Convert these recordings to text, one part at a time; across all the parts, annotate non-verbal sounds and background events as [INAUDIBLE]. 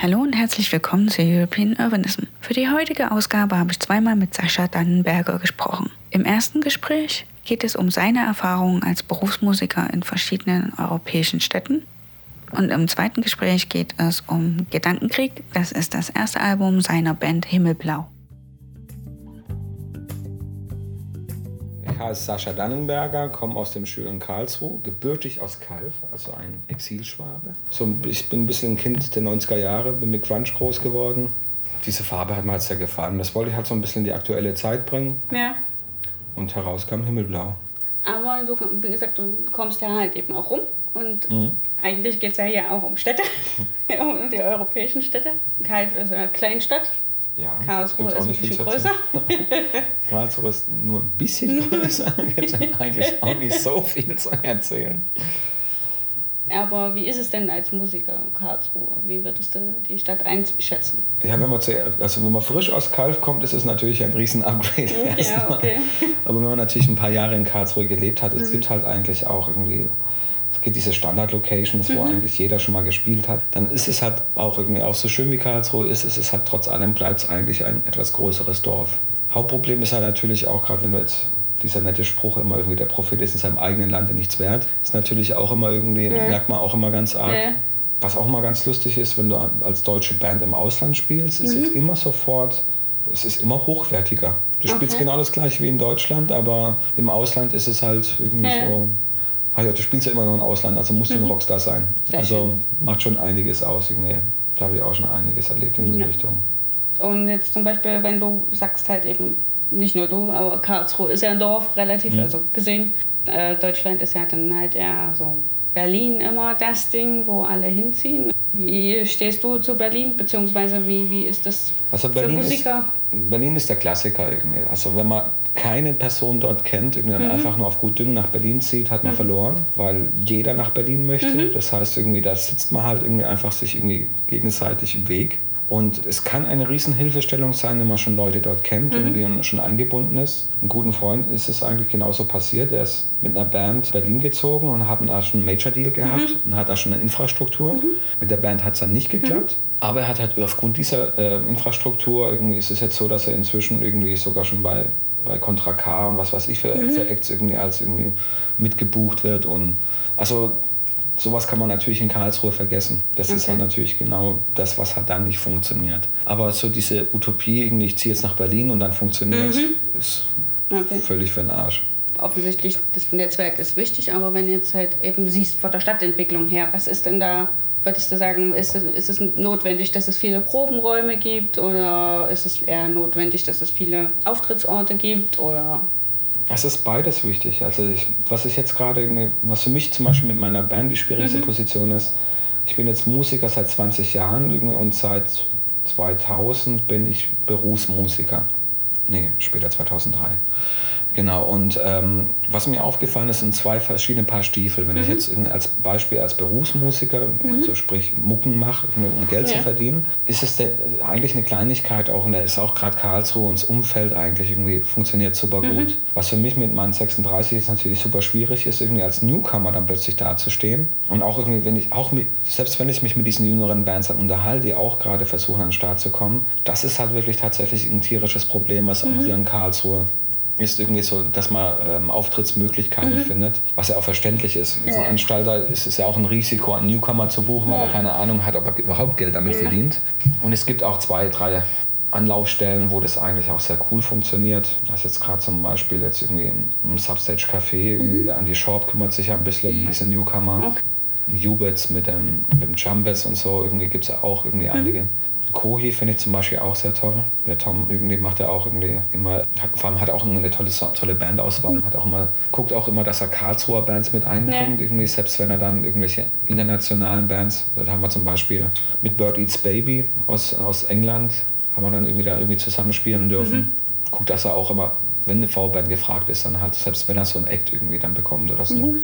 Hallo und herzlich willkommen zu European Urbanism. Für die heutige Ausgabe habe ich zweimal mit Sascha Dannenberger gesprochen. Im ersten Gespräch geht es um seine Erfahrungen als Berufsmusiker in verschiedenen europäischen Städten. Und im zweiten Gespräch geht es um Gedankenkrieg. Das ist das erste Album seiner Band Himmelblau. Ich heiße Sascha Dannenberger, komme aus dem schönen Karlsruhe, gebürtig aus Kalf, also ein Exilschwabe. So, ich bin ein bisschen ein Kind der 90er Jahre, bin mit Grunge groß geworden. Diese Farbe hat mir halt sehr gefallen. Das wollte ich halt so ein bisschen in die aktuelle Zeit bringen. Ja. Und heraus kam Himmelblau. Aber du, wie gesagt, du kommst ja halt eben auch rum. Und mhm. eigentlich geht es ja hier auch um Städte, [LAUGHS] um die europäischen Städte. Kalf ist eine Kleinstadt, ja, Karlsruhe ist ein bisschen größer. [LAUGHS] Karlsruhe ist nur ein bisschen größer. [LAUGHS] Gibt eigentlich auch nicht so viel zu erzählen. Aber wie ist es denn als Musiker Karlsruhe? Wie würdest du die Stadt einschätzen? Ja, wenn man, zu, also wenn man frisch aus Kalf kommt, ist es natürlich ein riesen Upgrade. Ja, okay. Aber wenn man natürlich ein paar Jahre in Karlsruhe gelebt hat, mhm. es gibt halt eigentlich auch irgendwie es gibt diese Standard-Locations, wo mhm. eigentlich jeder schon mal gespielt hat, dann ist es halt auch irgendwie auch so schön wie Karlsruhe ist, es ist halt trotz allem bleibt es eigentlich ein etwas größeres Dorf. Hauptproblem ist halt natürlich auch gerade, wenn du jetzt dieser nette Spruch immer irgendwie, der Prophet ist in seinem eigenen Lande nichts wert, ist natürlich auch immer irgendwie, ja. merkt man auch immer ganz arg. Ja. Was auch mal ganz lustig ist, wenn du als deutsche Band im Ausland spielst, mhm. ist es immer sofort, es ist immer hochwertiger. Du spielst okay. genau das gleiche wie in Deutschland, aber im Ausland ist es halt irgendwie ja. so ach ja, du spielst ja immer noch im Ausland, also musst du mhm. ein Rockstar sein. Sehr also schön. macht schon einiges aus. Irgendwie. Da habe ich auch schon einiges erlebt in die ja. Richtung. Und jetzt zum Beispiel, wenn du sagst halt eben, nicht nur du, aber Karlsruhe ist ja ein Dorf relativ, mhm. also gesehen. Äh, Deutschland ist ja dann halt eher so Berlin immer das Ding, wo alle hinziehen. Wie stehst du zu Berlin, beziehungsweise wie, wie ist das also Berlin für Musiker? Ist, Berlin ist der Klassiker irgendwie. Also wenn man keine Person dort kennt, irgendwie mhm. einfach nur auf gut Düngen nach Berlin zieht, hat man mhm. verloren, weil jeder nach Berlin möchte. Mhm. Das heißt irgendwie, da sitzt man halt irgendwie einfach sich irgendwie gegenseitig im Weg. Und es kann eine Riesenhilfestellung sein, wenn man schon Leute dort kennt mhm. und schon eingebunden ist. Ein guten Freund ist es eigentlich genauso passiert. Er ist mit einer Band Berlin gezogen und hat da schon einen Major Deal gehabt mhm. und hat da schon eine Infrastruktur. Mhm. Mit der Band hat es dann nicht geklappt. Mhm. Aber er hat halt aufgrund dieser äh, Infrastruktur, irgendwie ist es jetzt so, dass er inzwischen irgendwie sogar schon bei, bei Contra K und was weiß ich für, mhm. für Acts irgendwie als irgendwie mitgebucht wird. Und also sowas kann man natürlich in Karlsruhe vergessen. Das okay. ist halt natürlich genau das, was halt dann nicht funktioniert. Aber so diese Utopie, ich ziehe jetzt nach Berlin und dann funktioniert mhm. ist okay. völlig für den Arsch. Offensichtlich, das Netzwerk ist wichtig, aber wenn du jetzt halt eben siehst von der Stadtentwicklung her, was ist denn da Würdest du sagen, ist es, ist es notwendig, dass es viele Probenräume gibt oder ist es eher notwendig, dass es viele Auftrittsorte gibt? Oder es ist beides wichtig. Also ich, was ich jetzt gerade, was für mich zum Beispiel mit meiner Band die schwierigste mhm. Position ist, ich bin jetzt Musiker seit 20 Jahren und seit 2000 bin ich Berufsmusiker. Nee, später 2003. Genau, und ähm, was mir aufgefallen ist, sind zwei verschiedene Paar Stiefel. Wenn mhm. ich jetzt als Beispiel als Berufsmusiker, mhm. also sprich Mucken mache, um Geld ja. zu verdienen, ist es der, eigentlich eine Kleinigkeit auch, und da ist auch gerade Karlsruhe und das Umfeld eigentlich irgendwie funktioniert super mhm. gut. Was für mich mit meinen 36 jetzt natürlich super schwierig ist, irgendwie als Newcomer dann plötzlich dazustehen. Und auch irgendwie, wenn ich auch mit, selbst wenn ich mich mit diesen jüngeren Bands dann unterhalte, die auch gerade versuchen an den Start zu kommen, das ist halt wirklich tatsächlich ein tierisches Problem, was auch hier in Karlsruhe ist irgendwie so, dass man ähm, Auftrittsmöglichkeiten mhm. findet, was ja auch verständlich ist. Ja. Veranstalter ist es ja auch ein Risiko, einen Newcomer zu buchen, weil er keine Ahnung hat, ob er überhaupt Geld damit verdient. Und es gibt auch zwei, drei Anlaufstellen, wo das eigentlich auch sehr cool funktioniert. Das ist jetzt gerade zum Beispiel jetzt irgendwie im Substage Café, mhm. Andy Shorb kümmert sich ja ein bisschen um diese Newcomer. Okay. Jubitz mit dem, mit dem Jumbes und so, irgendwie gibt es ja auch irgendwie mhm. Kohi finde ich zum Beispiel auch sehr toll. Der Tom irgendwie macht er auch irgendwie immer, hat, vor allem hat auch eine tolle, tolle Bandauswahl. Hat auch immer, guckt auch immer, dass er Karlsruher Bands mit einbringt. Ja. Irgendwie, selbst wenn er dann irgendwelche internationalen Bands, da haben wir zum Beispiel mit Bird Eats Baby aus, aus England, haben wir dann irgendwie da irgendwie zusammenspielen dürfen. Mhm. Guckt, dass er auch immer, wenn eine V-Band gefragt ist, dann halt, selbst wenn er so ein Act irgendwie dann bekommt oder so, mhm.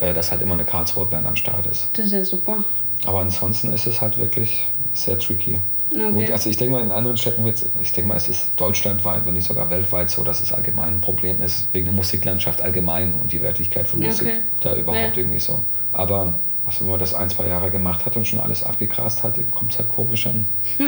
äh, dass halt immer eine Karlsruher Band am Start ist. Das ist ja super. Aber ansonsten ist es halt wirklich sehr tricky. Okay. Gut, also ich denke mal, in anderen Städten wird ich denke mal, es ist deutschlandweit, wenn nicht sogar weltweit so, dass es allgemein ein Problem ist, wegen der Musiklandschaft allgemein und die Wertigkeit von Musik okay. da überhaupt ja. irgendwie so. Aber Also wenn man das ein, zwei Jahre gemacht hat und schon alles abgegrast hat, kommt es halt komisch an. [LAUGHS]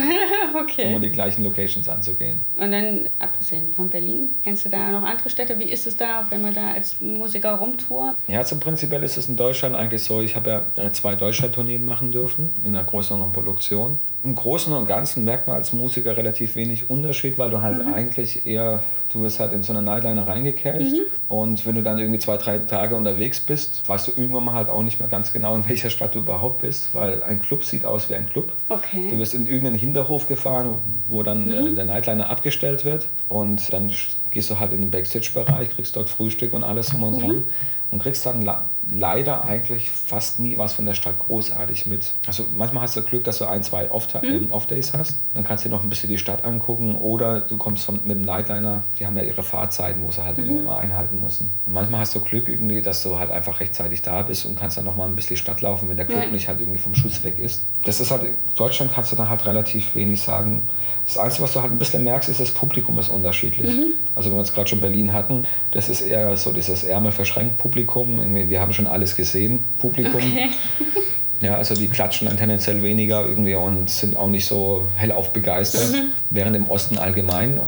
okay. Immer die gleichen Locations anzugehen. Und dann, abgesehen von Berlin, kennst du da noch andere Städte? Wie ist es da, wenn man da als Musiker rumtourt? Ja, zum Prinzipiell ist es in Deutschland eigentlich so, ich habe ja äh, zwei Deutschland-Tourneen machen dürfen in einer größeren Produktion im Großen und Ganzen merkt man als Musiker relativ wenig Unterschied, weil du halt mhm. eigentlich eher, du wirst halt in so eine Nightliner reingekehrt mhm. und wenn du dann irgendwie zwei, drei Tage unterwegs bist, weißt du irgendwann mal halt auch nicht mehr ganz genau, in welcher Stadt du überhaupt bist, weil ein Club sieht aus wie ein Club. Okay. Du wirst in irgendeinen Hinterhof gefahren, wo dann äh, mhm. der Nightliner abgestellt wird und dann gehst du halt in den Backstage-Bereich, kriegst dort Frühstück und alles um und dran mhm. und kriegst dann leider eigentlich fast nie was von der Stadt großartig mit. Also manchmal hast du Glück, dass du ein, zwei mhm. Off-Days hast. Dann kannst du dir noch ein bisschen die Stadt angucken oder du kommst von, mit dem Nightliner, die haben ja ihre Fahrzeiten, wo sie halt mhm. immer einhalten müssen. Und manchmal hast du Glück irgendwie, dass du halt einfach rechtzeitig da bist und kannst dann noch mal ein bisschen die Stadt laufen, wenn der Club ja. nicht halt irgendwie vom Schuss weg ist. Das ist halt, Deutschland kannst du dann halt relativ wenig sagen. Das Einzige, was du halt ein bisschen merkst, ist, das Publikum ist unterschiedlich. Mhm. Also wenn wir jetzt gerade schon Berlin hatten, das ist eher so dieses Ärmel verschränkt Publikum. Wir haben schon alles gesehen, Publikum. Okay. Ja, also die klatschen dann tendenziell weniger irgendwie und sind auch nicht so hellauf begeistert. Mhm. Während im Osten allgemein,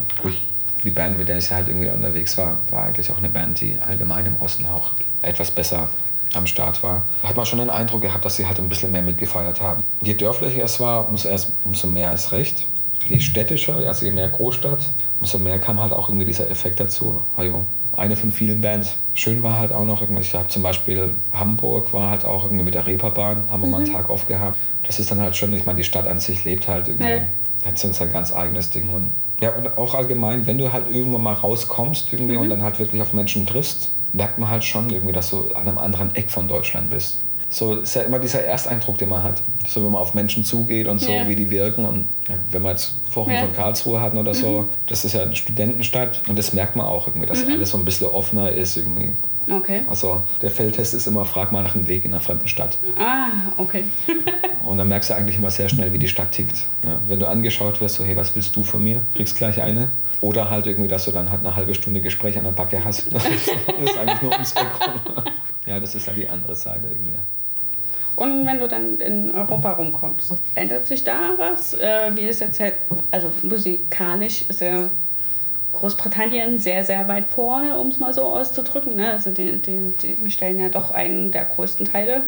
die Band, mit der ich halt irgendwie unterwegs war, war eigentlich auch eine Band, die allgemein im Osten auch etwas besser am Start war. Hat man schon den Eindruck gehabt, dass sie halt ein bisschen mehr mitgefeiert haben. Je dörflicher es war, umso, erst, umso mehr ist recht. Je städtischer, also je mehr Großstadt, umso mehr kam halt auch irgendwie dieser Effekt dazu. Also eine von vielen Bands. Schön war halt auch noch, ich habe zum Beispiel Hamburg war halt auch irgendwie mit der Reeperbahn, haben wir mhm. mal einen mhm. Tag aufgehabt. Das ist dann halt schon, ich meine, die Stadt an sich lebt halt irgendwie. Ja. Hat so ein ganz eigenes Ding. Und ja, und auch allgemein, wenn du halt irgendwann mal rauskommst irgendwie mhm. und dann halt wirklich auf Menschen triffst, merkt man halt schon irgendwie, dass du an einem anderen Eck von Deutschland bist. So ist ja immer dieser Ersteindruck, den man hat. So, wenn man auf Menschen zugeht und so, ja. wie die wirken. Und wenn wir jetzt Wochen ja. von Karlsruhe hatten oder so, mhm. das ist ja eine Studentenstadt. Und das merkt man auch irgendwie, dass mhm. alles so ein bisschen offener ist irgendwie. Okay. Also der Feldtest ist immer, frag mal nach einem Weg in einer fremden Stadt. Ah, okay. [LAUGHS] und dann merkst du eigentlich immer sehr schnell, wie die Stadt tickt. Ja, wenn du angeschaut wirst, so, hey, was willst du von mir? Kriegst gleich eine. Oder halt irgendwie, dass du dann halt eine halbe Stunde Gespräch an der Backe hast. [LAUGHS] das ist eigentlich nur ums Eck Ja, das ist halt die andere Seite irgendwie. Und wenn du dann in Europa rumkommst, ändert sich da was? Äh, wie ist jetzt halt, also musikalisch ist ja Großbritannien sehr, sehr weit vorne, um es mal so auszudrücken. Ne? Also die, die, die stellen ja doch einen der größten Teile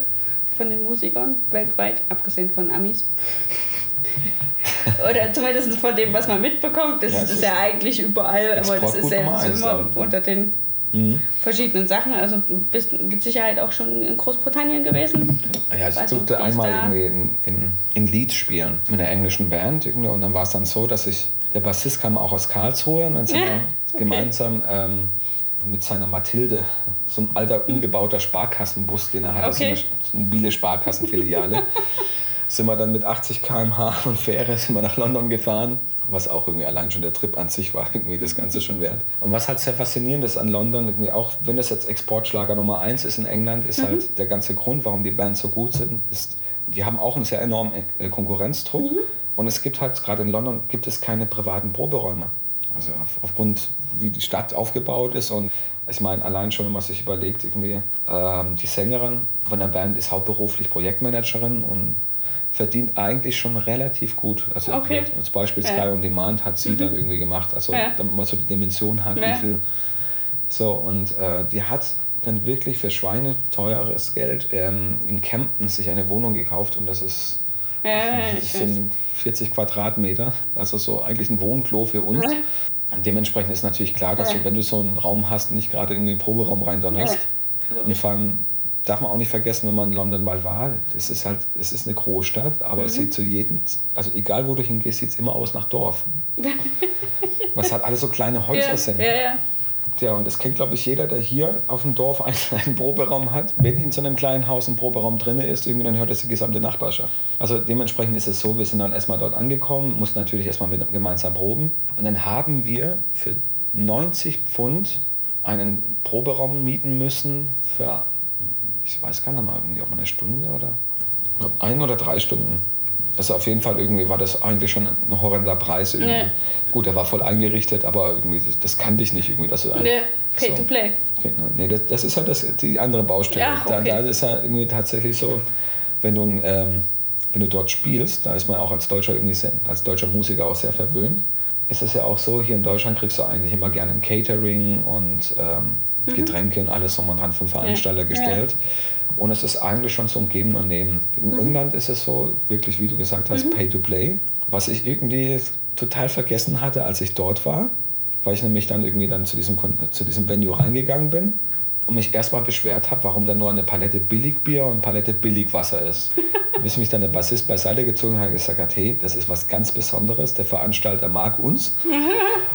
von den Musikern weltweit, abgesehen von Amis. [LAUGHS] Oder zumindest von dem, was man mitbekommt. Das ja, ist, ist ja eigentlich überall, aber das ist ja immer unter den mhm. verschiedenen Sachen. Also bist mit Sicherheit auch schon in Großbritannien gewesen. Ja, ich also, durfte einmal irgendwie in, in, in Leeds spielen mit einer englischen Band. Und dann war es dann so, dass ich, der Bassist kam auch aus Karlsruhe und dann sind ja, wir okay. gemeinsam ähm, mit seiner Mathilde, so ein alter [LAUGHS] umgebauter Sparkassenbus, den er hatte, okay. so eine mobile Sparkassenfiliale. [LAUGHS] sind wir dann mit 80 km/h und Fähre sind wir nach London gefahren was auch irgendwie allein schon der Trip an sich war, irgendwie das Ganze schon wert. Und was halt sehr faszinierend ist an London, irgendwie auch wenn es jetzt Exportschlager Nummer eins ist in England, ist halt mhm. halt der ganze Grund, warum die Bands so gut sind, ist, die haben auch einen sehr enormen äh, Konkurrenzdruck. Mhm. Und es gibt halt, gerade in London, gibt es keine privaten Proberäume. Also auf, aufgrund, wie die Stadt aufgebaut ist und ich meine, allein schon, wenn man sich überlegt, irgendwie, ähm, die Sängerin von der Band ist hauptberuflich Projektmanagerin und verdient eigentlich schon relativ gut. Also okay. als Beispiel Sky ja. on Demand hat sie mhm. dann irgendwie gemacht, also ja. damit man so die Dimension hat, ja. wie viel. So, und äh, die hat dann wirklich für Schweine teures Geld ähm, in Kempten sich eine Wohnung gekauft und das ist das sind 40 Quadratmeter, also so eigentlich ein Wohnklo für uns. Und dementsprechend ist natürlich klar, dass du, wenn du so einen Raum hast, nicht gerade in den Proberaum reindonnerst. Und vor allem darf man auch nicht vergessen, wenn man in London mal war. Es ist halt, es ist eine Großstadt, aber mhm. es sieht zu jedem, also egal wo du hingehst, sieht es immer aus nach Dorf. [LAUGHS] Was halt alle so kleine Häuser ja, sind. Ja, ja. Ja, und das kennt, glaube ich, jeder, der hier auf dem Dorf einen, [LAUGHS] einen Proberaum hat. Wenn in so einem kleinen Haus ein Proberaum drin ist, irgendwie, dann hört das die gesamte Nachbarschaft. Also dementsprechend ist es so, wir sind dann erstmal dort angekommen, mussten natürlich erstmal mit, gemeinsam proben. Und dann haben wir für 90 Pfund einen Proberaum mieten müssen für ich weiß gar nicht mal, irgendwie auf eine Stunde oder ein oder drei Stunden. Also auf jeden Fall irgendwie war das eigentlich schon ein horrender Preis. Nee. Gut, er war voll eingerichtet, aber irgendwie das, das kannte ich nicht irgendwie. Dass du nee. Pay so. to play. Genau. Nee, das, das, ist ja das, die andere Baustelle. Ach, okay. da, da ist ja irgendwie tatsächlich so, wenn du, ähm, wenn du dort spielst, da ist man auch als Deutscher irgendwie sehr, als deutscher Musiker auch sehr verwöhnt. Ist es ja auch so, hier in Deutschland kriegst du eigentlich immer gerne ein Catering und ähm, mhm. Getränke und alles um und dran vom Veranstalter ja. gestellt. Ja. Und es ist eigentlich schon zum Geben und Nehmen. In mhm. England ist es so, wirklich, wie du gesagt hast, mhm. Pay to Play. Was ich irgendwie total vergessen hatte, als ich dort war, weil ich nämlich dann irgendwie dann zu diesem, zu diesem Venue reingegangen bin und mich erstmal beschwert habe, warum da nur eine Palette Billigbier und eine Palette Billigwasser ist. [LAUGHS] Bis mich dann der Bassist beiseite gezogen hat und gesagt hat, hey, das ist was ganz Besonderes, der Veranstalter mag uns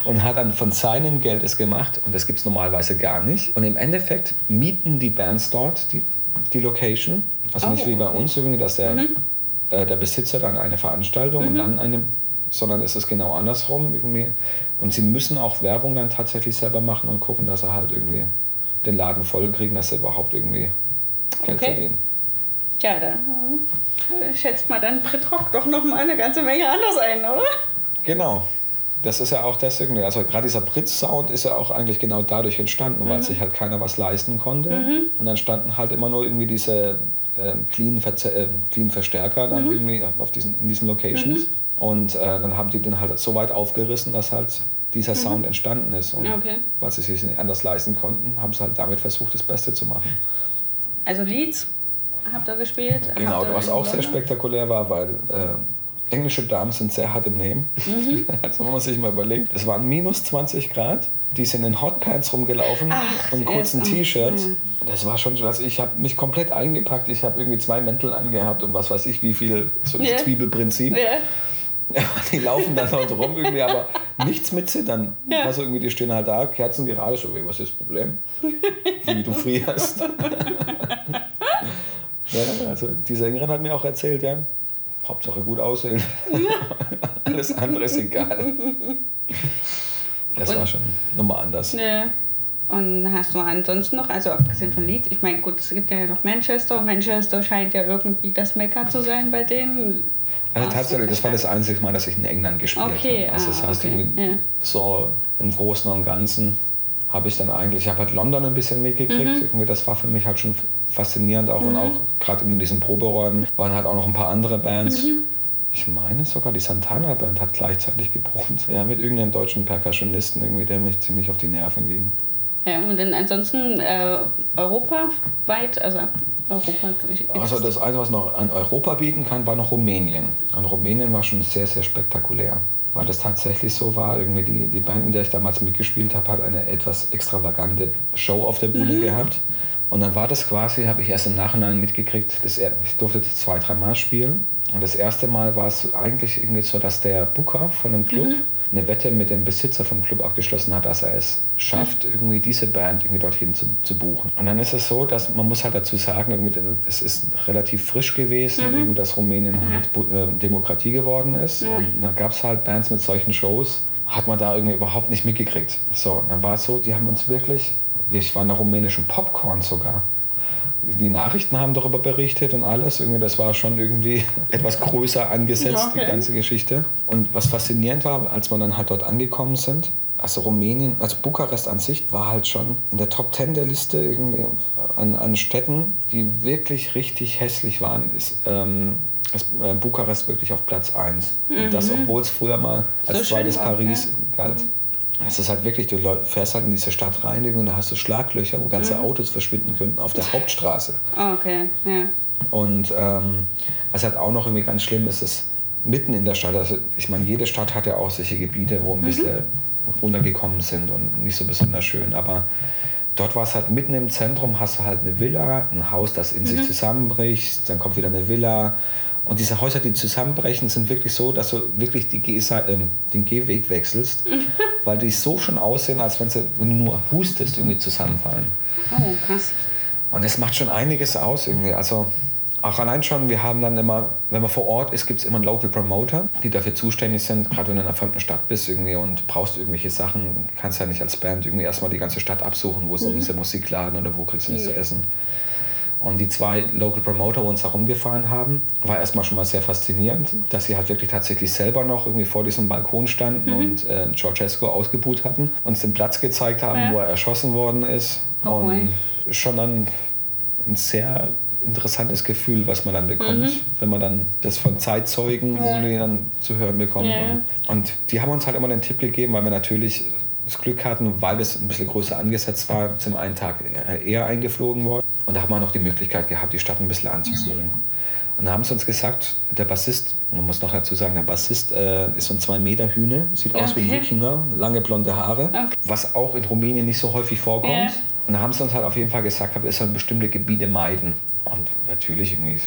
und hat dann von seinem Geld es gemacht und das gibt es normalerweise gar nicht. Und im Endeffekt mieten die Bands dort die, die Location, also oh, nicht wie bei uns irgendwie, dass der, mhm. äh, der Besitzer dann eine Veranstaltung mhm. und dann eine sondern es ist genau andersrum irgendwie. Und sie müssen auch Werbung dann tatsächlich selber machen und gucken, dass sie halt irgendwie den Laden voll kriegen, dass sie überhaupt irgendwie Geld okay. verdienen. Ja, da äh, schätzt man dann Pritrock doch noch mal eine ganze Menge anders ein, oder? Genau. Das ist ja auch irgendwie, also gerade dieser Brit-Sound ist ja auch eigentlich genau dadurch entstanden, mhm. weil sich halt keiner was leisten konnte. Mhm. Und dann standen halt immer nur irgendwie diese äh, clean, äh, clean Verstärker dann mhm. irgendwie auf diesen, in diesen Locations. Mhm. Und äh, dann haben die den halt so weit aufgerissen, dass halt dieser mhm. Sound entstanden ist. Und okay. weil sie sich nicht anders leisten konnten, haben sie halt damit versucht, das Beste zu machen. Also Leads habt ihr gespielt? Genau, was auch sehr spektakulär war, weil äh, englische Damen sind sehr hart im Nehmen. Mhm. [LAUGHS] also wenn man sich mal überlegt, es waren minus 20 Grad, die sind in Hotpants rumgelaufen Ach, und kurzen T-Shirts. Ja. Das war schon, also ich habe mich komplett eingepackt. Ich habe irgendwie zwei Mäntel angehabt und was weiß ich, wie viel, so das ja. Zwiebelprinzip. Ja. die laufen dann halt rum irgendwie, aber nichts mit Zittern. Ja. Also irgendwie, die stehen halt da, Kerzen gerade, so, was ist das Problem? [LAUGHS] Wie du frierst. [LAUGHS] ja, also die Sängerin hat mir auch erzählt, ja, Hauptsache gut aussehen. [LAUGHS] Alles andere ist egal. Das Und, war schon nochmal anders. Ja. Und hast du ansonsten noch, also abgesehen von Lied, ich meine, gut, es gibt ja noch Manchester. Manchester scheint ja irgendwie das Mekka zu sein bei denen. Also tatsächlich, das war das einzige Mal, dass ich in England gespielt okay, habe. Also das ah, heißt, okay. ja. so im Großen und Ganzen habe ich dann eigentlich, ich habe halt London ein bisschen mitgekriegt. Mhm. Irgendwie das war für mich halt schon faszinierend auch. Mhm. Und auch gerade in diesen Proberäumen waren halt auch noch ein paar andere Bands. Mhm. Ich meine sogar, die Santana Band hat gleichzeitig geprobt. Ja, mit irgendeinem deutschen Percussionisten, irgendwie, der mich ziemlich auf die Nerven ging. Ja, und dann ansonsten äh, europaweit, also Europa. Also das Einzige, was noch an Europa bieten kann, war noch Rumänien. Und Rumänien war schon sehr, sehr spektakulär. Weil das tatsächlich so war, irgendwie die, die Band, in der ich damals mitgespielt habe, hat eine etwas extravagante Show auf der Bühne mhm. gehabt. Und dann war das quasi, habe ich erst im Nachhinein mitgekriegt, das, ich durfte das zwei, drei Mal spielen. Und das erste Mal war es eigentlich irgendwie so, dass der Booker von dem Club mhm eine Wette mit dem Besitzer vom Club abgeschlossen hat, dass er es schafft, irgendwie diese Band irgendwie dorthin zu, zu buchen. Und dann ist es so, dass man muss halt dazu sagen, es ist relativ frisch gewesen, mhm. dass Rumänien halt äh, Demokratie geworden ist. Und da gab es halt Bands mit solchen Shows, hat man da irgendwie überhaupt nicht mitgekriegt. So, dann war es so, die haben uns wirklich, ich war in der rumänischen Popcorn sogar die Nachrichten haben darüber berichtet und alles. Irgendwie, das war schon irgendwie [LAUGHS] etwas größer angesetzt, okay. die ganze Geschichte. Und was faszinierend war, als wir dann halt dort angekommen sind, also Rumänien, also Bukarest an sich war halt schon in der Top Ten der Liste irgendwie an, an Städten, die wirklich richtig hässlich waren, ist, ähm, ist äh, Bukarest wirklich auf Platz 1. Mhm. Und das, mhm. obwohl es früher mal als so zweites Paris ja. galt. Mhm. Es ist halt wirklich, du fährst halt in diese Stadt rein und da hast du Schlaglöcher, wo ganze mhm. Autos verschwinden könnten auf der Hauptstraße. Oh, okay, ja. Und ähm, was halt auch noch irgendwie ganz schlimm ist, ist mitten in der Stadt. Also ich meine, jede Stadt hat ja auch solche Gebiete, wo ein mhm. bisschen runtergekommen sind und nicht so besonders schön. Aber dort war es halt mitten im Zentrum, hast du halt eine Villa, ein Haus, das in mhm. sich zusammenbricht, dann kommt wieder eine Villa. Und diese Häuser, die zusammenbrechen, sind wirklich so, dass du wirklich die Geh äh, den Gehweg wechselst. [LAUGHS] weil die so schon aussehen, als wenn sie wenn du nur hustest, irgendwie zusammenfallen. Oh, krass. Und das macht schon einiges aus irgendwie. Also auch allein schon, wir haben dann immer, wenn man vor Ort ist, gibt es immer einen Local Promoter, die dafür zuständig sind, gerade wenn du in einer fremden Stadt bist irgendwie und brauchst irgendwelche Sachen, kannst ja nicht als Band irgendwie erstmal die ganze Stadt absuchen, wo ist mhm. dieser Musikladen oder wo kriegst du nichts mhm. zu essen. Und die zwei Local Promoter, die uns herumgefahren haben, war erstmal schon mal sehr faszinierend, dass sie halt wirklich tatsächlich selber noch irgendwie vor diesem Balkon standen mhm. und äh, Ceausescu ausgebuht hatten, uns den Platz gezeigt haben, ja. wo er erschossen worden ist. Oh, und schon dann ein sehr interessantes Gefühl, was man dann bekommt, mhm. wenn man dann das von Zeitzeugen ja. dann zu hören bekommt. Ja. Und, und, die haben uns halt immer den Tipp gegeben, weil wir natürlich das Glück hatten, weil es ein bisschen größer angesetzt war, zum einen Tag eher eingeflogen worden. Und da haben wir noch die Möglichkeit gehabt, die Stadt ein bisschen anzusehen. Mhm. Und da haben sie uns gesagt, der Bassist, man muss noch dazu sagen, der Bassist äh, ist so ein 2 Meter Hühne, sieht okay. aus wie ein Wikinger, lange blonde Haare, okay. was auch in Rumänien nicht so häufig vorkommt. Yeah. Und da haben sie uns halt auf jeden Fall gesagt, wir sollen bestimmte Gebiete meiden. Und natürlich irgendwie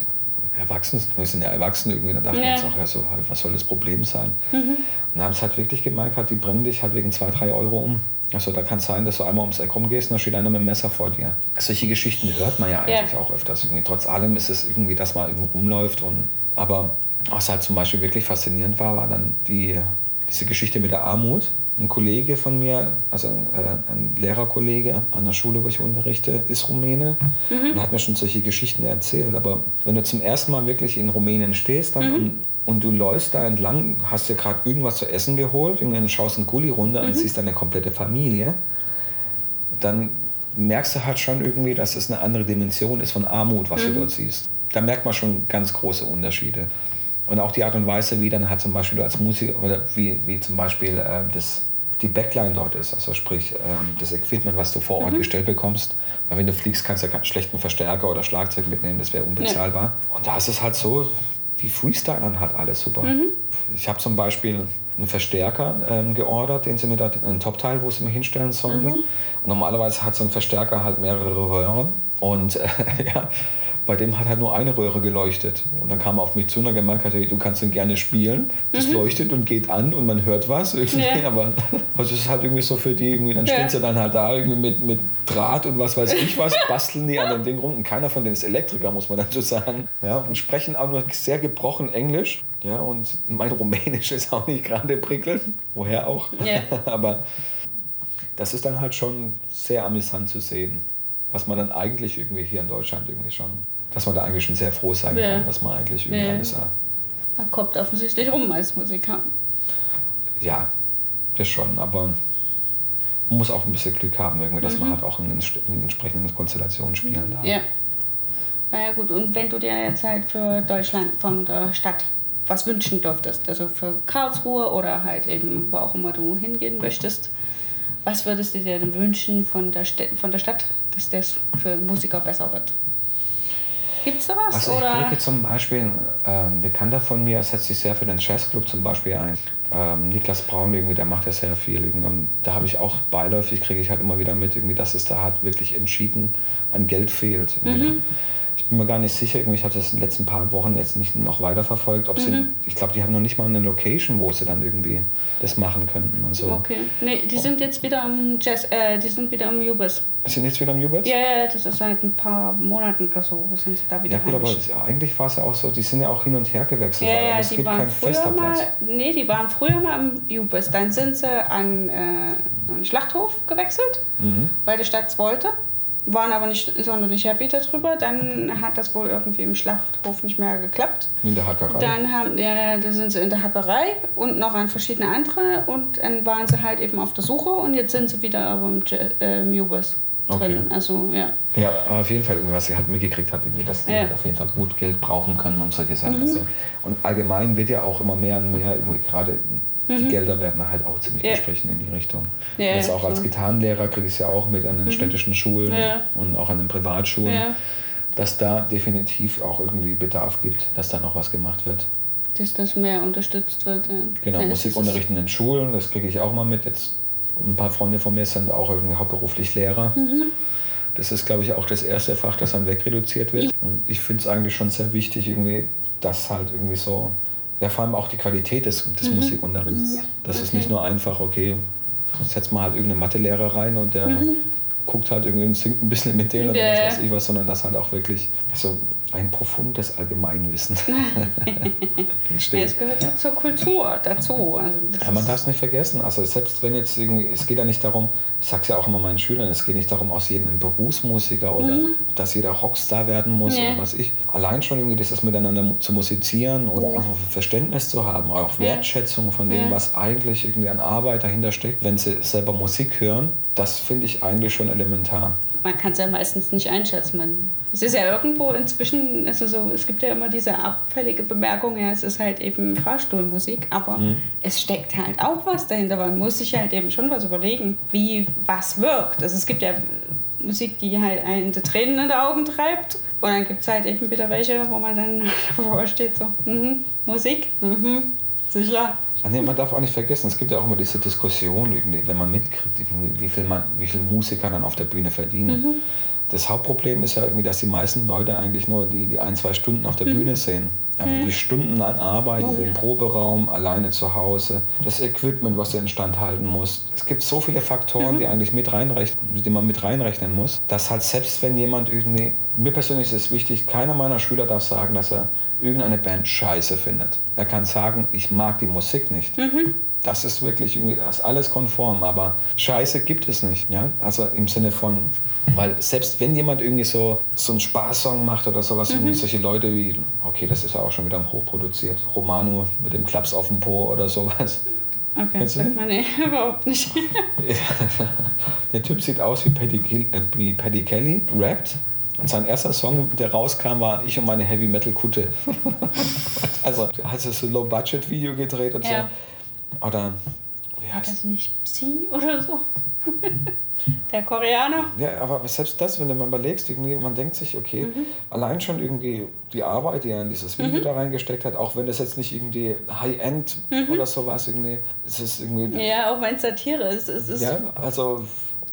erwachsen, wir sind ja erwachsen irgendwie, da dachten ja. wir uns auch, ja, so, was soll das Problem sein? Mhm. Und dann haben sie halt wirklich gemerkt, die bringen dich halt wegen 2, 3 Euro um. Also da kann es sein, dass du einmal ums Eck rumgehst und da steht einer mit dem Messer vor dir. Solche Geschichten hört man ja eigentlich ja. auch öfters. Irgendwie. Trotz allem ist es irgendwie, dass man irgendwo rumläuft. Und, aber was halt zum Beispiel wirklich faszinierend war, war dann die, diese Geschichte mit der Armut. Ein Kollege von mir, also ein, äh, ein Lehrerkollege an der Schule, wo ich unterrichte, ist Rumäne mhm. und hat mir schon solche Geschichten erzählt. Aber wenn du zum ersten Mal wirklich in Rumänien stehst dann mhm. und, und, du läufst da entlang, hast dir gerade irgendwas zu essen geholt, und dann schaust einen Gully runter mhm. und siehst deine komplette Familie, dann merkst du halt schon irgendwie, dass es eine andere Dimension ist von Armut, was du mhm. dort siehst. Da merkt man schon ganz große Unterschiede. Und auch die Art und Weise, wie dann halt zum Beispiel du als Musiker oder wie, wie zum Beispiel äh, das, die Backline dort ist, also sprich ähm, das Equipment, was du vor Ort mhm. gestellt bekommst. Weil wenn du fliegst, kannst du ja keinen schlechten Verstärker oder Schlagzeug mitnehmen, das wäre unbezahlbar. Ja. Und da ist es halt so, die Freestylern halt alles super. Mhm. Ich habe zum Beispiel einen Verstärker ähm, geordert, den sie mir da, einen Top-Teil, wo sie mir hinstellen sollen. Mhm. normalerweise hat so ein Verstärker halt mehrere Röhren. Und äh, [LAUGHS] ja, bei dem hat halt nur eine Röhre geleuchtet. Und dann kam er auf mich zu und hat gemeint, hey, du kannst ihn gerne spielen. Das mhm. leuchtet und geht an und man hört was. Ja. Aber [LAUGHS] also es ist halt irgendwie so für die, irgendwie, dann ja. stehen sie dann halt da irgendwie mit, mit Draht und was weiß ich was, basteln die an dem Ding rum. Und keiner von denen ist Elektriker, muss man dazu sagen. Ja, und sprechen auch nur sehr gebrochen Englisch. Ja, und mein Rumänisch ist auch nicht gerade prickelnd. Woher auch. Ja. [LAUGHS] Aber das ist dann halt schon sehr amüsant zu sehen was man dann eigentlich irgendwie hier in Deutschland irgendwie schon dass man da eigentlich schon sehr froh sein ja. kann, dass man eigentlich irgendwie ja. alles hat. Man kommt offensichtlich rum als Musiker. Ja, das schon, aber man muss auch ein bisschen Glück haben, irgendwie, dass mhm. man halt auch in, in entsprechenden Konstellationen spielen darf. Ja. Na ja, gut, und wenn du dir jetzt halt für Deutschland von der Stadt was wünschen dürftest, also für Karlsruhe oder halt eben wo auch immer du hingehen möchtest, was würdest du dir denn wünschen von der, St von der Stadt, dass das für Musiker besser wird? Gibt es da was? Also ich kriege zum Beispiel, ähm, Bekannter von mir setzt sich sehr für den Jazzclub zum Beispiel ein. Ähm, Niklas Braun, irgendwie, der macht ja sehr viel. Irgendwie. Und da habe ich auch beiläufig, kriege ich halt immer wieder mit, irgendwie, dass es da halt wirklich entschieden an Geld fehlt. Mhm ich bin mir gar nicht sicher, ich habe das in den letzten paar Wochen jetzt nicht noch weiter verfolgt. Ob mhm. sie, ich glaube, die haben noch nicht mal eine Location, wo sie dann irgendwie das machen könnten und so. Okay. Nee, die sind jetzt wieder am Jazz, äh, die sind wieder am Ubis. Sind jetzt wieder am Ubis? Ja, ja, das ist seit ein paar Monaten oder so, sind sie da wieder. Ja gut, aber eigentlich war es ja auch so, die sind ja auch hin und her gewechselt, ja, ja, es gibt keinen fester Platz. Nee, die waren früher mal am Ubis, dann sind sie an, äh, an den Schlachthof gewechselt, mhm. weil die Stadt es wollte waren aber nicht sonderlich happy darüber. Dann hat das wohl irgendwie im Schlachthof nicht mehr geklappt. In der Hackerei? Dann haben, ja, da sind sie in der Hackerei und noch an verschiedene andere. Und dann waren sie halt eben auf der Suche und jetzt sind sie wieder aber im äh, Mubus drin. Okay. Also, ja. Ja, auf jeden Fall irgendwas sie halt mitgekriegt habe, dass die ja. auf jeden Fall gut Geld brauchen können, um solche Sachen. Mhm. Also, und allgemein wird ja auch immer mehr und mehr irgendwie gerade die mhm. Gelder werden halt auch ziemlich ja. gestrichen in die Richtung. Ja, Jetzt auch als Gitarrenlehrer kriege ich es ja auch mit an den mhm. städtischen Schulen ja. und auch an den Privatschulen, dass da definitiv auch irgendwie Bedarf gibt, dass da noch was gemacht wird. Dass das mehr unterstützt wird. Ja. Genau, Musikunterricht in den Schulen, das kriege ich auch mal mit. Jetzt ein paar Freunde von mir sind auch irgendwie hauptberuflich Lehrer. Mhm. Das ist, glaube ich, auch das erste Fach, das dann wegreduziert wird. Und ich finde es eigentlich schon sehr wichtig, irgendwie, dass halt irgendwie so ja, vor allem auch die Qualität des, des mhm. Musikunterrichts. Das okay. ist nicht nur einfach, okay, jetzt setzt man halt irgendeinen Mathelehrer rein und der mhm. guckt halt irgendwie und singt ein bisschen mit denen oder was weiß ich was, sondern dass halt auch wirklich so ein profundes Allgemeinwissen [LAUGHS] Ja, es gehört ja zur Kultur dazu. Also das Ja, man darf es nicht vergessen. Also selbst wenn jetzt irgendwie, es geht ja nicht darum, ich sag's ja auch immer meinen Schülern, es geht nicht darum, aus jedem ein Berufsmusiker oder dass jeder Rockstar werden muss Nee. oder was ich. Allein schon irgendwie dieses Miteinander zu musizieren oder auch Verständnis zu haben, auch Ja. Wertschätzung von dem, Ja. was eigentlich irgendwie an Arbeit dahinter steckt, wenn sie selber Musik hören, das finde ich eigentlich schon elementar. Man kann es ja meistens nicht einschätzen. Man, es ist ja irgendwo inzwischen, also so, es gibt ja immer diese abfällige Bemerkung, ja, es ist halt eben Fahrstuhlmusik, aber es steckt halt auch was dahinter. Man muss sich halt eben schon was überlegen, wie was wirkt. Also es gibt ja Musik, die halt einen die Tränen in die Augen treibt. Und dann gibt es halt eben wieder welche, wo man dann [LAUGHS] davor steht, so, mhm, Musik, mhm, sicher. Ach nee, man darf auch nicht vergessen, es gibt ja auch immer diese Diskussion, irgendwie, wenn man mitkriegt, wie viel, man, wie viel Musiker dann auf der Bühne verdienen. Das Hauptproblem ist ja irgendwie, dass die meisten Leute eigentlich nur die, die ein, zwei Stunden auf der Bühne sehen. Aber die Stunden an Arbeit, den Proberaum, alleine zu Hause, das Equipment, was du instand halten musst. Es gibt so viele Faktoren, die eigentlich mit reinrechnen, die man mit reinrechnen muss, dass halt selbst wenn jemand irgendwie, mir persönlich ist es wichtig, keiner meiner Schüler darf sagen, dass er irgendeine Band scheiße findet. Er kann sagen, ich mag die Musik nicht. Das ist wirklich das ist alles konform, aber Scheiße gibt es nicht. Ja? Also im Sinne von, weil selbst wenn jemand irgendwie so, so einen Spaßsong macht oder sowas, irgendwie solche Leute wie, okay, das ist ja auch schon wieder hochproduziert, Romano mit dem Klaps auf dem Po oder sowas. Okay, du sagt man nee, [LAUGHS] überhaupt nicht. [LAUGHS] Der Typ sieht aus wie Paddy, äh, wie Paddy Kelly, rappt. Und sein erster Song, der rauskam, war Ich und meine Heavy Metal Kutte. [LAUGHS] also, er hat so ein Low-Budget-Video gedreht und Ja. so. Oder, wie War heißt das nicht Psi oder so? [LAUGHS] Der Koreaner? Ja, aber selbst das, wenn du mal überlegst, irgendwie, man denkt sich, okay, allein schon irgendwie die Arbeit, die er in dieses Video da reingesteckt hat, auch wenn das jetzt nicht irgendwie High-End oder sowas irgendwie, es ist irgendwie, Ja, auch wenn es Satire ist. Es ist ja, also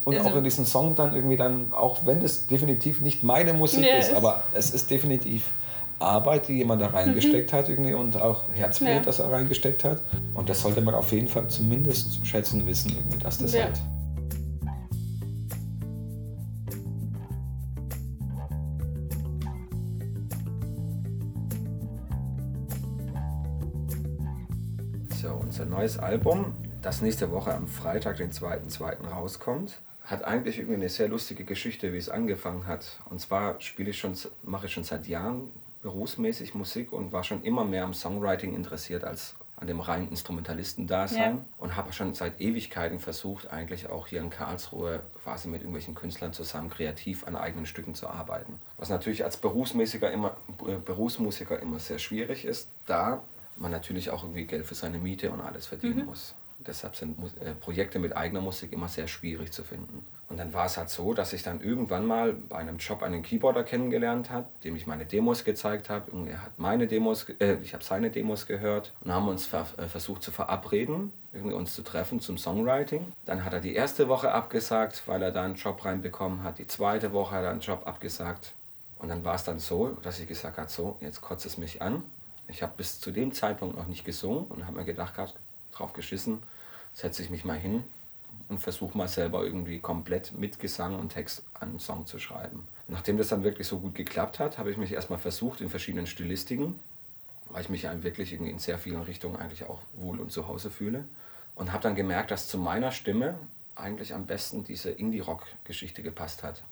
und Also- auch in diesem Song dann irgendwie dann, auch wenn es definitiv nicht meine Musik Ja, ist, aber es ist definitiv Arbeit, die jemand da reingesteckt hat irgendwie und auch Herzblut, Ja. das er reingesteckt hat. Und das sollte man auf jeden Fall zumindest schätzen wissen, irgendwie, dass das Ja. halt. So, unser neues Album, das nächste Woche am Freitag, den 2.2. rauskommt, hat eigentlich irgendwie eine sehr lustige Geschichte, wie es angefangen hat. Und zwar spiele ich schon, mache ich schon seit Jahren berufsmäßig Musik und war schon immer mehr am Songwriting interessiert als an dem reinen Instrumentalistendasein Ja. und habe schon seit Ewigkeiten versucht, eigentlich auch hier in Karlsruhe quasi mit irgendwelchen Künstlern zusammen kreativ an eigenen Stücken zu arbeiten. Was natürlich als Berufsmusiker immer, äh, Berufsmusiker immer sehr schwierig ist, da man natürlich auch irgendwie Geld für seine Miete und alles verdienen muss. Deshalb sind äh, Projekte mit eigener Musik immer sehr schwierig zu finden. Und dann war es halt so, dass ich dann irgendwann mal bei einem Job einen Keyboarder kennengelernt habe, dem ich meine Demos gezeigt habe. Und er hat meine Demos, äh, ich habe seine Demos gehört und haben uns ver äh, versucht zu verabreden, irgendwie uns zu treffen zum Songwriting. Dann hat er die erste Woche abgesagt, weil er da einen Job reinbekommen hat. Die zweite Woche hat er einen Job abgesagt. Und dann war es dann so, dass ich gesagt habe, so, jetzt kotzt es mich an. Ich habe bis zu dem Zeitpunkt noch nicht gesungen und habe mir gedacht, gehabt, drauf geschissen, setze ich mich mal hin und versuche mal selber irgendwie komplett mit Gesang und Text einen Song zu schreiben. Nachdem das dann wirklich so gut geklappt hat, habe ich mich erstmal versucht in verschiedenen Stilistiken, weil ich mich ja wirklich in sehr vielen Richtungen eigentlich auch wohl und zu Hause fühle. Und habe dann gemerkt, dass zu meiner Stimme eigentlich am besten diese Indie-Rock-Geschichte gepasst hat.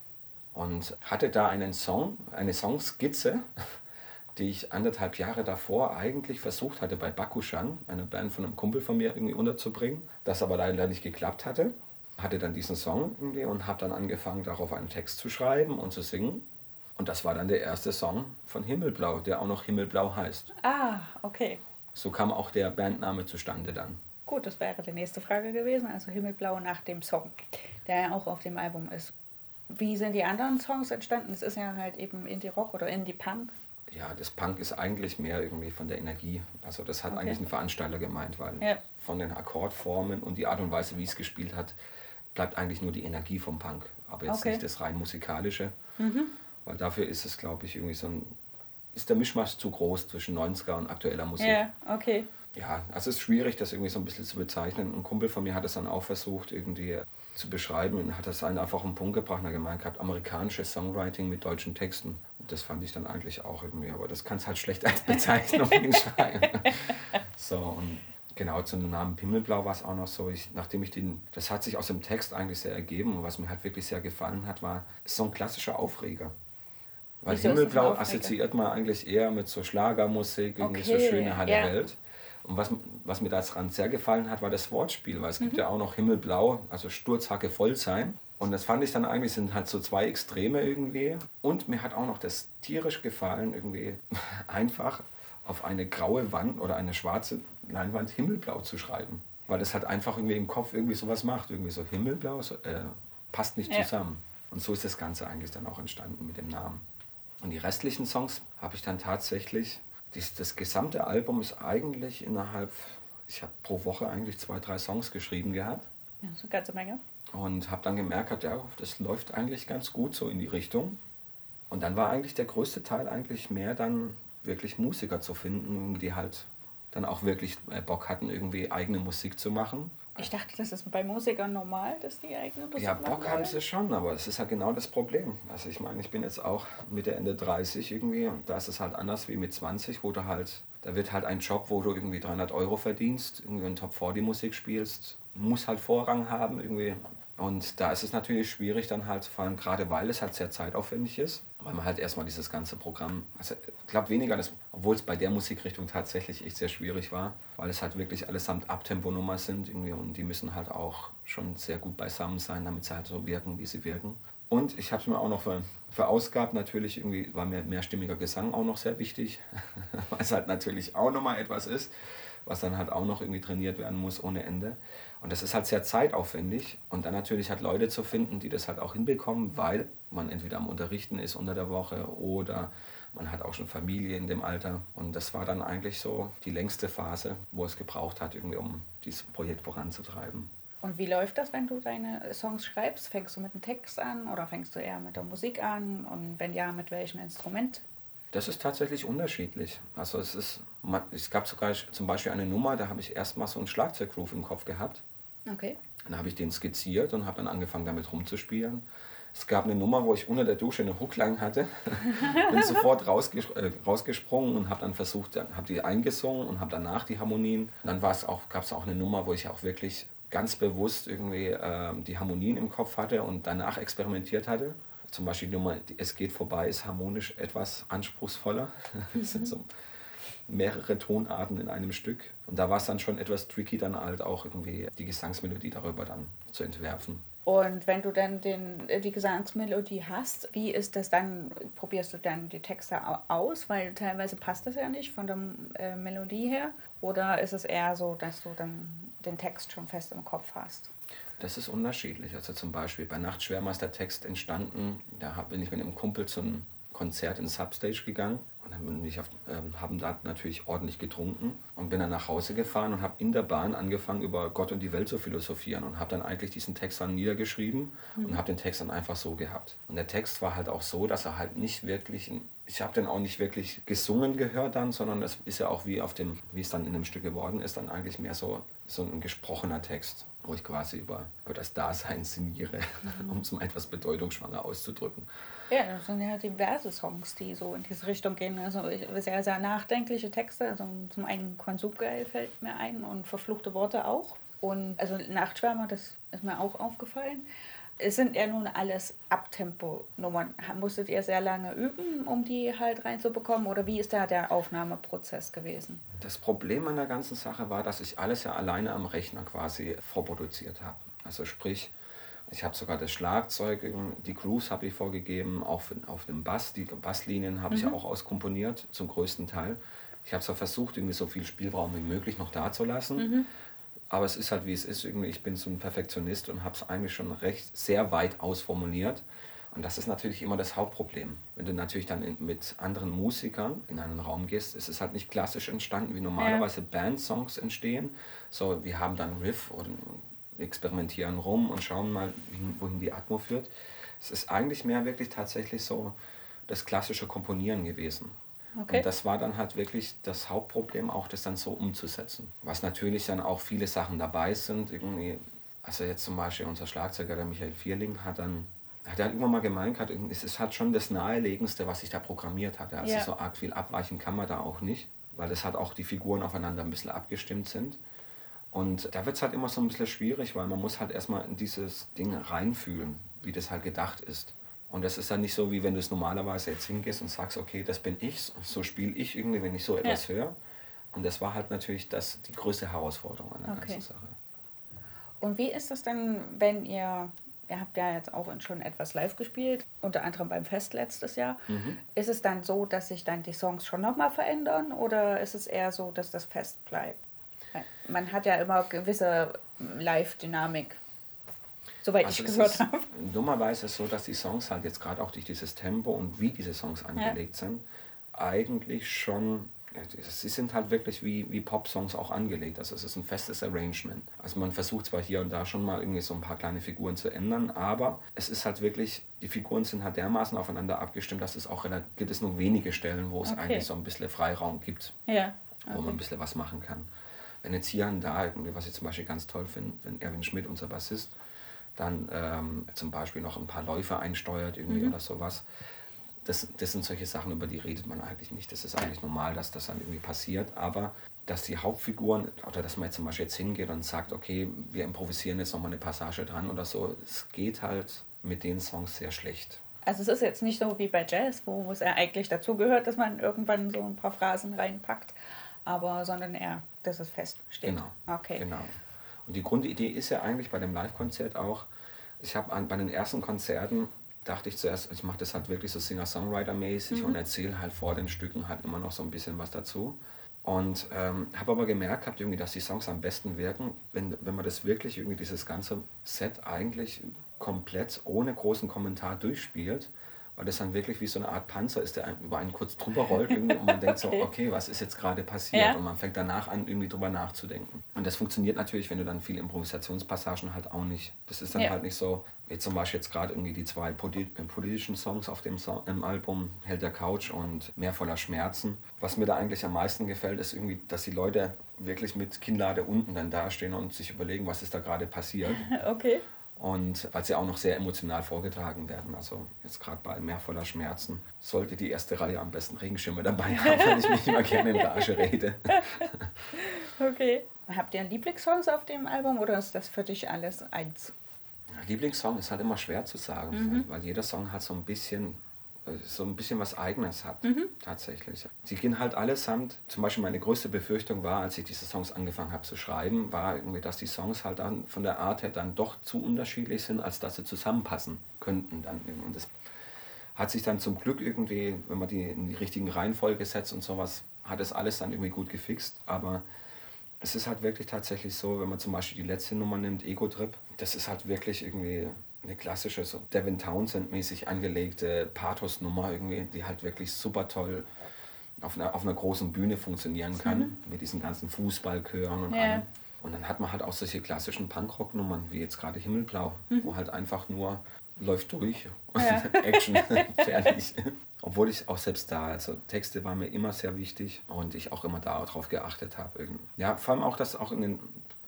Und hatte da einen Song, eine Songskizze, die ich anderthalb Jahre davor eigentlich versucht hatte bei Bakushan, einer Band von einem Kumpel von mir, irgendwie unterzubringen, das aber leider nicht geklappt hatte. Hatte dann diesen Song irgendwie und habe dann angefangen, darauf einen Text zu schreiben und zu singen. Und das war dann der erste Song von Himmelblau, der auch noch Himmelblau heißt. Ah, okay. So kam auch der Bandname zustande dann. Gut, das wäre die nächste Frage gewesen. Also Himmelblau nach dem Song, der ja auch auf dem Album ist. Wie sind die anderen Songs entstanden? Es ist ja halt eben Indie-Rock oder Indie-Punk. Ja, das Punk ist eigentlich mehr irgendwie von der Energie. Also das hat Okay. eigentlich ein Veranstalter gemeint, weil Ja. von den Akkordformen und die Art und Weise, wie es gespielt hat, bleibt eigentlich nur die Energie vom Punk. Aber jetzt Okay. nicht das rein musikalische. Weil dafür ist es, glaube ich, irgendwie so ein, ist der Mischmasch zu groß zwischen 90er und aktueller Musik. Ja, okay. Ja, also es ist schwierig, das irgendwie so ein bisschen zu bezeichnen. Ein Kumpel von mir hat es dann auch versucht, irgendwie zu beschreiben und hat das einfach auf den Punkt gebracht und hat gemeint gehabt, amerikanisches Songwriting mit deutschen Texten. Das fand ich dann eigentlich auch irgendwie, aber das kannst halt schlecht als Bezeichnung [LAUGHS] hinschreiben. so, und genau zum Namen Pimmelblau war es auch noch so, ich, nachdem ich den, das hat sich aus dem Text eigentlich sehr ergeben und was mir halt wirklich sehr gefallen hat, war, ist so ein klassischer Aufreger. Weil Wieso Himmelblau assoziiert man eigentlich eher mit so Schlagermusik, irgendwie okay, so schöne Halle ja. Welt. Und was, was mir daran sehr gefallen hat, war das Wortspiel, weil es mhm. gibt ja auch noch Himmelblau, also Sturzhacke voll sein. Und das fand ich dann eigentlich, sind halt so zwei Extreme irgendwie. Und mir hat auch noch das tierisch gefallen, irgendwie [LAUGHS] einfach auf eine graue Wand oder eine schwarze Leinwand Himmelblau zu schreiben. Weil das halt einfach irgendwie im Kopf irgendwie sowas macht. Irgendwie so Himmelblau, so, äh, passt nicht ja. zusammen. Und so ist das Ganze eigentlich dann auch entstanden mit dem Namen. Und die restlichen Songs habe ich dann tatsächlich, das, das gesamte Album ist eigentlich innerhalb, ich habe pro Woche eigentlich zwei, drei Songs geschrieben gehabt. Ja, so eine ganze Menge. Und habe dann gemerkt, ja, das läuft eigentlich ganz gut so in die Richtung. Und dann war eigentlich der größte Teil eigentlich mehr dann wirklich Musiker zu finden, die halt dann auch wirklich äh, Bock hatten, irgendwie eigene Musik zu machen. Ich dachte, das ist bei Musikern normal, dass die eigene Musik Ja, Bock haben sie schon, aber das ist ja genau das Problem. Also ich meine, ich bin jetzt auch Mitte, Ende 30 irgendwie und da ist es halt anders wie mit 20, wo du halt, da wird halt ein Job, wo du irgendwie 300 Euro verdienst, irgendwie in Top 40 Musik spielst, muss halt Vorrang haben irgendwie. Und da ist es natürlich schwierig dann halt, vor allem gerade weil es halt sehr zeitaufwendig ist, weil man halt erstmal dieses ganze Programm, also ich glaube weniger, das, obwohl es bei der Musikrichtung tatsächlich echt sehr schwierig war, weil es halt wirklich allesamt Abtemponummer sind irgendwie und die müssen halt auch schon sehr gut beisammen sein, damit sie halt so wirken, wie sie wirken. Und ich habe es mir auch noch ver, verausgabt, natürlich irgendwie war mir mehrstimmiger Gesang auch noch sehr wichtig, [LAUGHS] weil es halt natürlich auch nochmal etwas ist was dann halt auch noch irgendwie trainiert werden muss ohne Ende. Und das ist halt sehr zeitaufwendig und dann natürlich halt Leute zu finden, die das halt auch hinbekommen, weil man entweder am Unterrichten ist unter der Woche oder man hat auch schon Familie in dem Alter. Und das war dann eigentlich so die längste Phase, wo es gebraucht hat, irgendwie um dieses Projekt voranzutreiben. Und wie läuft das, wenn du deine Songs schreibst? Fängst du mit dem Text an oder fängst du eher mit der Musik an? Und wenn ja, mit welchem Instrument? Das ist tatsächlich unterschiedlich. Also es ist, es gab sogar zum Beispiel eine Nummer, da habe ich erstmal so einen Schlagzeuggroove im Kopf gehabt. Okay. Dann habe ich den skizziert und habe dann angefangen damit rumzuspielen. Es gab eine Nummer, wo ich unter der Dusche eine Hookline hatte. [LAUGHS] Bin sofort rausges äh, rausgesprungen und habe dann versucht, habe die eingesungen und habe danach die Harmonien. dann gab es auch eine Nummer, wo ich auch wirklich ganz bewusst irgendwie äh, die Harmonien im Kopf hatte und danach experimentiert hatte zum Beispiel die Nummer Es geht vorbei ist harmonisch etwas anspruchsvoller. [LAUGHS] Es sind so mehrere Tonarten in einem Stück. Und da war es dann schon etwas tricky, dann halt auch irgendwie die Gesangsmelodie darüber dann zu entwerfen. Und wenn du dann den, die Gesangsmelodie hast, wie ist das dann? Probierst du dann die Texte aus? Weil teilweise passt das ja nicht von der äh, Melodie her. Oder ist es eher so, dass du dann den Text schon fest im Kopf hast? Das ist unterschiedlich. Also zum Beispiel bei Nachtschwärmer ist der Text entstanden, da bin ich mit einem Kumpel zum Konzert in Substage gegangen und dann bin ich auf, äh, haben da natürlich ordentlich getrunken und bin dann nach Hause gefahren und habe in der Bahn angefangen über Gott und die Welt zu philosophieren und habe dann eigentlich diesen Text dann niedergeschrieben mhm. und habe den Text dann einfach so gehabt. Und der Text war halt auch so, dass er halt nicht wirklich, ich habe den auch nicht wirklich gesungen gehört dann, sondern es ist ja auch wie auf dem, wie es dann in dem Stück geworden ist, dann eigentlich mehr so, so ein gesprochener Text wo ich quasi über, über das Dasein sinniere, mhm. [LAUGHS] um es mal etwas bedeutungsschwanger auszudrücken. Ja, das sind ja diverse Songs, die so in diese Richtung gehen. Also sehr, sehr nachdenkliche Texte. Also zum einen Konsumgeil fällt mir ein und verfluchte Worte auch. Und also Nachtschwärmer, das ist mir auch aufgefallen es sind ja nun alles Abtempo-Nummern. Musstet ihr sehr lange üben, um die halt reinzubekommen? Oder wie ist da der Aufnahmeprozess gewesen? Das Problem an der ganzen Sache war, dass ich alles ja alleine am Rechner quasi vorproduziert habe. Also sprich, ich habe sogar das Schlagzeug, die Grooves habe ich vorgegeben, auch auf dem Bass, die Basslinien habe mhm. ich auch auskomponiert, zum größten Teil. Ich habe zwar versucht, irgendwie so viel Spielraum wie möglich noch da zu lassen, mhm. Aber es ist halt wie es ist. Irgendwie, ich bin so ein Perfektionist und habe es eigentlich schon recht sehr weit ausformuliert. Und das ist natürlich immer das Hauptproblem. Wenn du natürlich dann in, mit anderen Musikern in einen Raum gehst, ist es halt nicht klassisch entstanden, wie normalerweise ja. Bandsongs entstehen. So, wir haben dann Riff oder experimentieren rum und schauen mal, wohin die Atmo führt. Es ist eigentlich mehr wirklich tatsächlich so das klassische Komponieren gewesen. Okay. Und das war dann halt wirklich das Hauptproblem, auch das dann so umzusetzen. Was natürlich dann auch viele Sachen dabei sind. Irgendwie, also jetzt zum Beispiel unser Schlagzeuger, der Michael Vierling, hat dann hat er irgendwann mal gemeint, es ist halt schon das Naheliegendste, was ich da programmiert hatte. Also ja. so arg viel abweichen kann man da auch nicht, weil das halt auch die Figuren aufeinander ein bisschen abgestimmt sind. Und da wird es halt immer so ein bisschen schwierig, weil man muss halt erstmal in dieses Ding reinfühlen, wie das halt gedacht ist. Und das ist dann nicht so, wie wenn du es normalerweise jetzt hingehst und sagst, okay, das bin ich, so spiele ich irgendwie, wenn ich so etwas ja. höre. Und das war halt natürlich das, die größte Herausforderung an der okay. ganzen Sache. Und wie ist das denn, wenn ihr, ihr habt ja jetzt auch schon etwas live gespielt, unter anderem beim Fest letztes Jahr. Mhm. Ist es dann so, dass sich dann die Songs schon nochmal verändern oder ist es eher so, dass das Fest bleibt? Man hat ja immer gewisse Live-Dynamik soweit also ich gehört habe. Dummerweise ist es so, dass die Songs halt jetzt gerade auch durch dieses Tempo und wie diese Songs angelegt ja. sind, eigentlich schon sie sind halt wirklich wie, wie Pop-Songs auch angelegt. Also es ist ein festes Arrangement. Also man versucht zwar hier und da schon mal irgendwie so ein paar kleine Figuren zu ändern, aber es ist halt wirklich, die Figuren sind halt dermaßen aufeinander abgestimmt, dass es auch gibt es nur wenige Stellen, wo es okay. eigentlich so ein bisschen Freiraum gibt, ja. okay. wo man ein bisschen was machen kann. Wenn jetzt hier und da, was ich zum Beispiel ganz toll finde, wenn Erwin Schmidt, unser Bassist, dann ähm, zum Beispiel noch ein paar Läufe einsteuert irgendwie mhm. oder sowas. Das, das sind solche Sachen, über die redet man eigentlich nicht. Das ist eigentlich normal, dass das dann irgendwie passiert. Aber dass die Hauptfiguren, oder dass man jetzt zum Beispiel jetzt hingeht und sagt, okay, wir improvisieren jetzt nochmal eine Passage dran oder so, es geht halt mit den Songs sehr schlecht. Also es ist jetzt nicht so wie bei Jazz, wo es ja eigentlich dazugehört, dass man irgendwann so ein paar Phrasen reinpackt, aber sondern eher, dass es fest steht. Genau. Okay. Genau. Und die Grundidee ist ja eigentlich bei dem Live-Konzert auch, ich habe bei den ersten Konzerten, dachte ich zuerst, ich mache das halt wirklich so Singer-Songwriter-mäßig mhm. und erzähle halt vor den Stücken halt immer noch so ein bisschen was dazu. Und ähm, habe aber gemerkt, gehabt irgendwie, dass die Songs am besten wirken, wenn, wenn man das wirklich irgendwie dieses ganze Set eigentlich komplett ohne großen Kommentar durchspielt weil das dann wirklich wie so eine Art Panzer ist, der über einen kurz drüber rollt und man [LAUGHS] denkt so, okay, was ist jetzt gerade passiert? Ja. Und man fängt danach an, irgendwie drüber nachzudenken. Und das funktioniert natürlich, wenn du dann viele Improvisationspassagen halt auch nicht. Das ist dann ja. halt nicht so, wie zum Beispiel jetzt gerade irgendwie die zwei politischen Songs auf dem Song, im Album, Held der Couch und Mehr voller Schmerzen. Was mir da eigentlich am meisten gefällt, ist irgendwie, dass die Leute wirklich mit Kinnlade unten dann dastehen und sich überlegen, was ist da gerade passiert. [LAUGHS] Okay und weil sie auch noch sehr emotional vorgetragen werden. Also jetzt gerade bei Mehr voller Schmerzen sollte die erste Reihe am besten Regenschirme dabei haben, weil ich mich immer gerne in Rage rede. [LAUGHS] okay. Habt ihr Lieblingssongs auf dem Album oder ist das für dich alles eins? Lieblingssong ist halt immer schwer zu sagen, mhm. weil jeder Song hat so ein bisschen so ein bisschen was Eigenes hat, mhm. tatsächlich. Sie gehen halt allesamt, zum Beispiel meine größte Befürchtung war, als ich diese Songs angefangen habe zu schreiben, war irgendwie, dass die Songs halt dann von der Art her dann doch zu unterschiedlich sind, als dass sie zusammenpassen könnten. Dann. Und das hat sich dann zum Glück irgendwie, wenn man die in die richtigen Reihenfolge setzt und sowas, hat es alles dann irgendwie gut gefixt. Aber es ist halt wirklich tatsächlich so, wenn man zum Beispiel die letzte Nummer nimmt, Ego Trip, das ist halt wirklich irgendwie eine klassische, so Devin Townsend-mäßig angelegte Pathos-Nummer irgendwie, die halt wirklich super toll auf einer, auf einer großen Bühne funktionieren kann, mhm. mit diesen ganzen Fußballchören und ja. allem. Und dann hat man halt auch solche klassischen Punkrock-Nummern, wie jetzt gerade Himmelblau, mhm. wo halt einfach nur läuft durch, ja. [LAUGHS] Action, [LAUGHS] fertig. Obwohl ich auch selbst da, also Texte waren mir immer sehr wichtig und ich auch immer darauf geachtet habe. Ja, vor allem auch, dass auch in den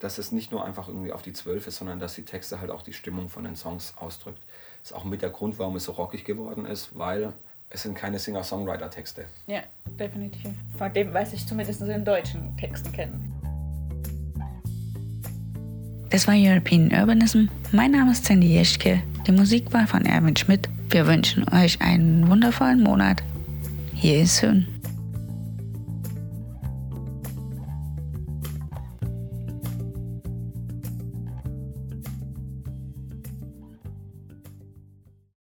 dass es nicht nur einfach irgendwie auf die Zwölf ist, sondern dass die Texte halt auch die Stimmung von den Songs ausdrückt. Das ist auch mit der Grund, warum es so rockig geworden ist, weil es sind keine Singer-Songwriter-Texte. Ja, definitiv. Von dem weiß ich zumindest in den deutschen Texten kennen. Das war European Urbanism. Mein Name ist Sandy Jeschke. Die Musik war von Erwin Schmidt. Wir wünschen euch einen wundervollen Monat. Hier ist Hön.